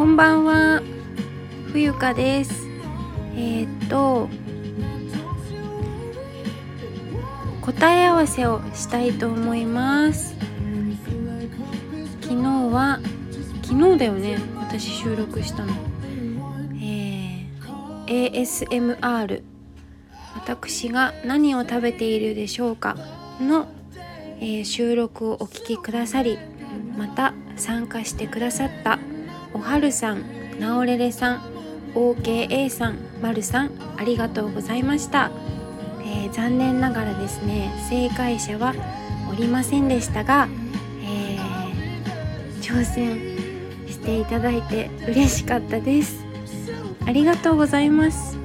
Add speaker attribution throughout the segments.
Speaker 1: こんばんは。冬香です。えー、っと答え合わせをしたいと思います。昨日は昨日だよね。私収録したの。えー、ASMR 私が何を食べているでしょうか。の、えー、収録をお聞きくださりまた参加してくださった。おはるさん、なおれれさん、OKA さん、まるさんありがとうございました、えー、残念ながらですね正解者はおりませんでしたが、えー、挑戦していただいて嬉しかったです。ありがとうございます。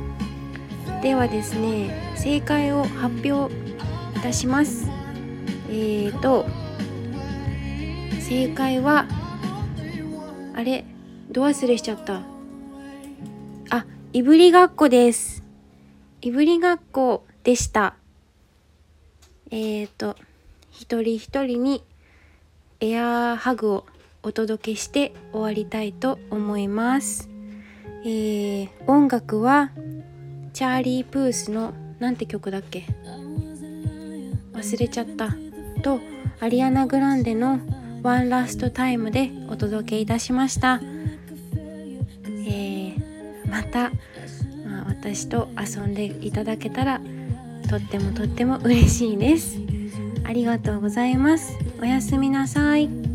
Speaker 1: ではですね正解を発表いたします。えーと正解はあれど忘れしちゃった？あいぶりがっこです。いぶりがっこでした。えーと一人一人にエアーハグをお届けして終わりたいと思います。えー、音楽はチャーリー・プースのなんて曲だっけ？忘れちゃった。とアリアナ・グランデの「ワンラストタイムでお届けいたしました、た、まあ、私と遊んでいただけたらとってもとっても嬉しいです。ありがとうございます。おやすみなさい。